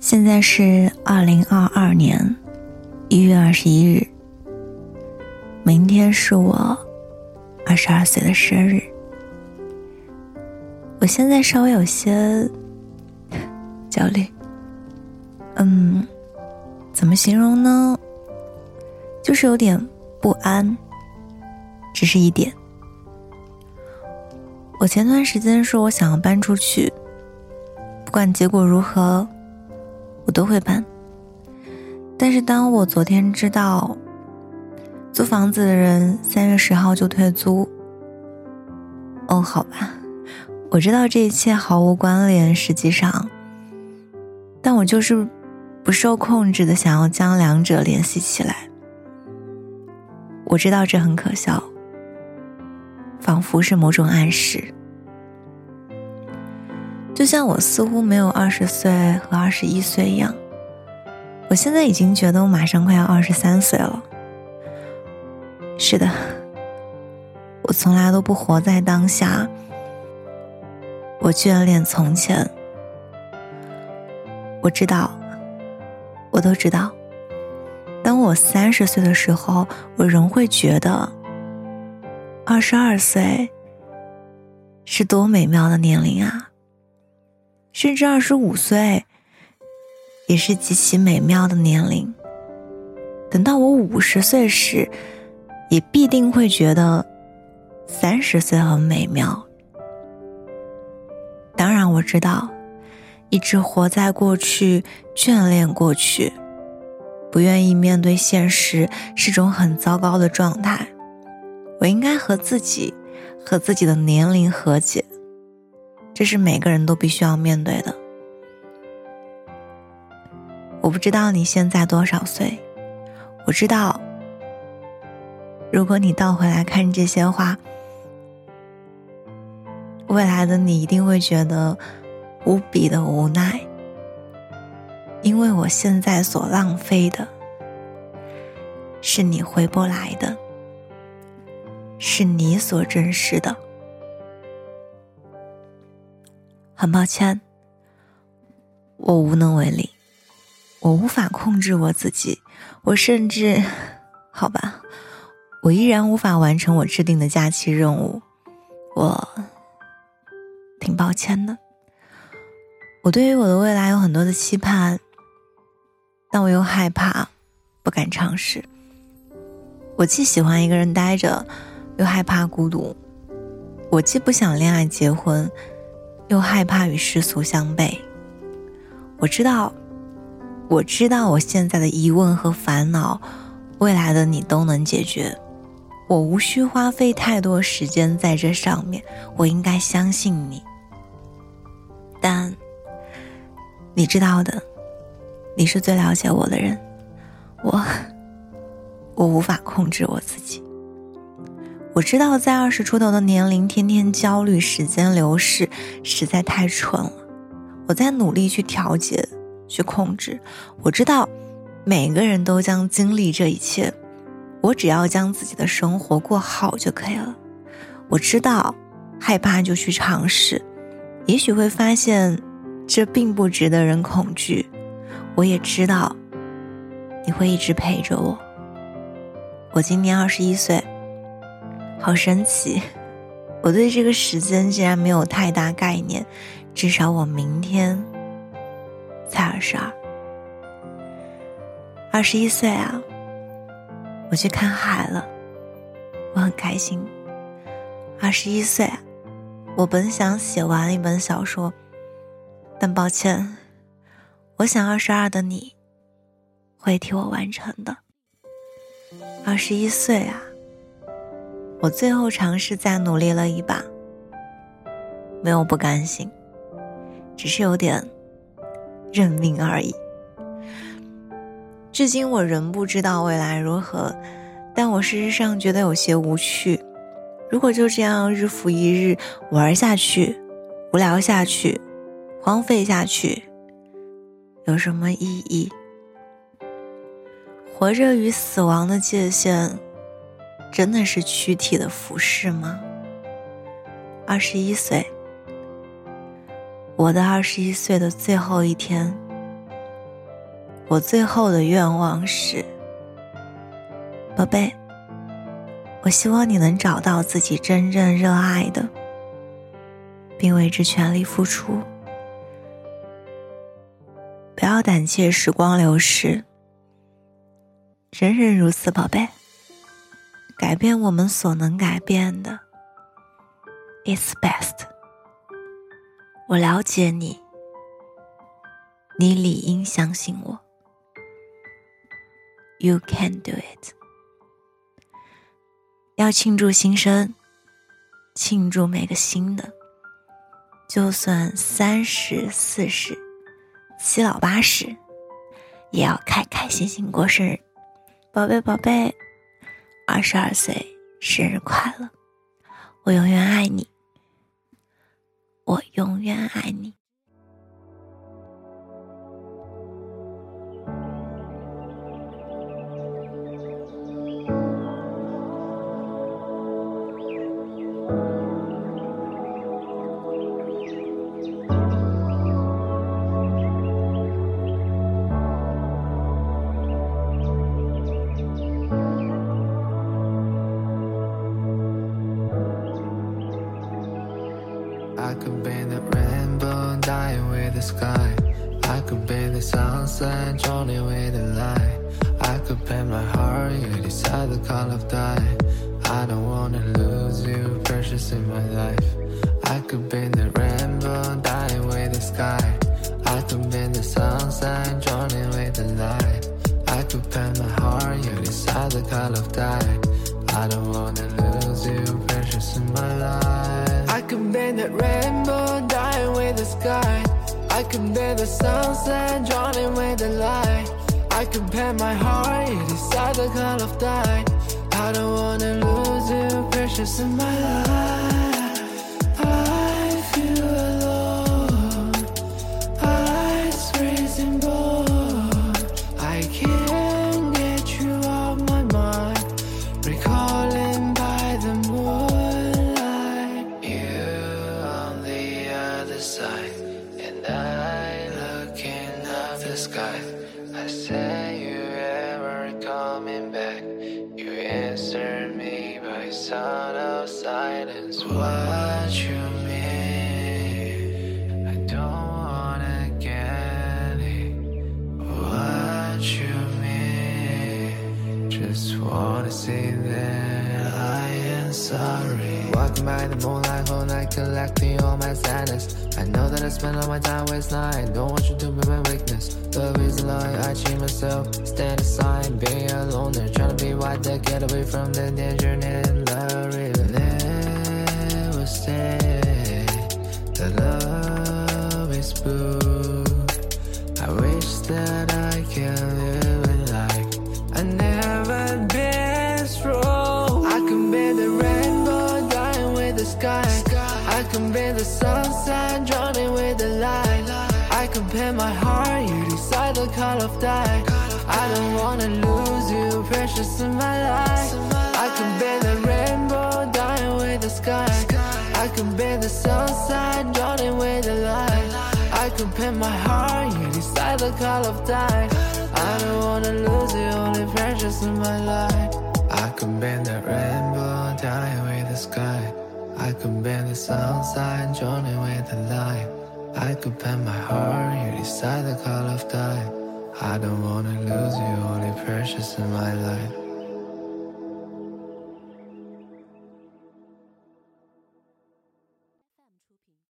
现在是二零二二年一月二十一日，明天是我二十二岁的生日。我现在稍微有些 焦虑，嗯，怎么形容呢？就是有点不安，只是一点。我前段时间说我想要搬出去，不管结果如何。我都会搬，但是当我昨天知道租房子的人三月十号就退租，哦，好吧，我知道这一切毫无关联，实际上，但我就是不受控制的想要将两者联系起来。我知道这很可笑，仿佛是某种暗示。就像我似乎没有二十岁和二十一岁一样，我现在已经觉得我马上快要二十三岁了。是的，我从来都不活在当下，我眷恋从前。我知道，我都知道，当我三十岁的时候，我仍会觉得二十二岁是多美妙的年龄啊！甚至二十五岁，也是极其美妙的年龄。等到我五十岁时，也必定会觉得三十岁很美妙。当然，我知道，一直活在过去，眷恋过去，不愿意面对现实，是种很糟糕的状态。我应该和自己，和自己的年龄和解。这是每个人都必须要面对的。我不知道你现在多少岁，我知道，如果你倒回来看这些话，未来的你一定会觉得无比的无奈，因为我现在所浪费的，是你回不来的，是你所珍视的。很抱歉，我无能为力，我无法控制我自己，我甚至，好吧，我依然无法完成我制定的假期任务，我挺抱歉的。我对于我的未来有很多的期盼，但我又害怕，不敢尝试。我既喜欢一个人待着，又害怕孤独。我既不想恋爱结婚。又害怕与世俗相悖。我知道，我知道，我现在的疑问和烦恼，未来的你都能解决。我无需花费太多时间在这上面。我应该相信你。但你知道的，你是最了解我的人。我，我无法控制我自己。我知道，在二十出头的年龄，天天焦虑时间流逝，实在太蠢了。我在努力去调节，去控制。我知道，每个人都将经历这一切，我只要将自己的生活过好就可以了。我知道，害怕就去尝试，也许会发现，这并不值得人恐惧。我也知道，你会一直陪着我。我今年二十一岁。好神奇，我对这个时间竟然没有太大概念。至少我明天才二十二，二十一岁啊！我去看海了，我很开心。二十一岁，我本想写完一本小说，但抱歉，我想二十二的你会替我完成的。二十一岁啊！我最后尝试再努力了一把，没有不甘心，只是有点认命而已。至今我仍不知道未来如何，但我事实上觉得有些无趣。如果就这样日复一日玩下去，无聊下去，荒废下去，有什么意义？活着与死亡的界限。真的是躯体的服饰吗？二十一岁，我的二十一岁的最后一天，我最后的愿望是，宝贝，我希望你能找到自己真正热爱的，并为之全力付出。不要胆怯时光流逝，人人如此，宝贝。改变我们所能改变的，it's best。我了解你，你理应相信我。You can do it。要庆祝新生，庆祝每个新的，就算三十四十、七老八十，也要开开心心过生日，宝贝宝贝。二十二岁生日快乐！我永远爱你，我永远爱你。Could be the rainbow dying with the sky. I could be the sunset joining with the light. I could paint my heart, you decide the color of dye. I don't wanna lose you, precious in my life. I could be the rainbow dying with the sky. I could be the sunset joining with the light. I could paint my heart, you decide the color of dye. I don't wanna lose you, precious I can be the sunset drowning with the light. I can paint my heart, you decide the color of dye. I don't wanna lose you, precious in my life. And I looking up the sky. I say you ever coming back. You answer me by sound of silence. What you mean? I don't wanna get it. What you mean? Just wanna say that I am sorry. Walking by the moonlight, whole night collecting all my sadness. I know that I spend all my time waste night. Don't want you to be my weakness. Is a lie, I cheat myself. Stand aside, be alone. They're trying to be white to get away from the danger and love. Really never stay. The love is blue. I wish that I can live sunset drowning with the light. I paint my heart, you decide the color of dye. I don't wanna lose you, precious in my life. I can be the rainbow dying with the sky. I can be the sunset drowning with the light. I paint my heart, you decide the color of dye. I don't wanna lose you, only precious in my life. I bend the rainbow, dying with the sky. I could bend the sunshine, joining with the light. I could paint my heart, you decide the color of dye. I don't wanna lose you, only precious in my life.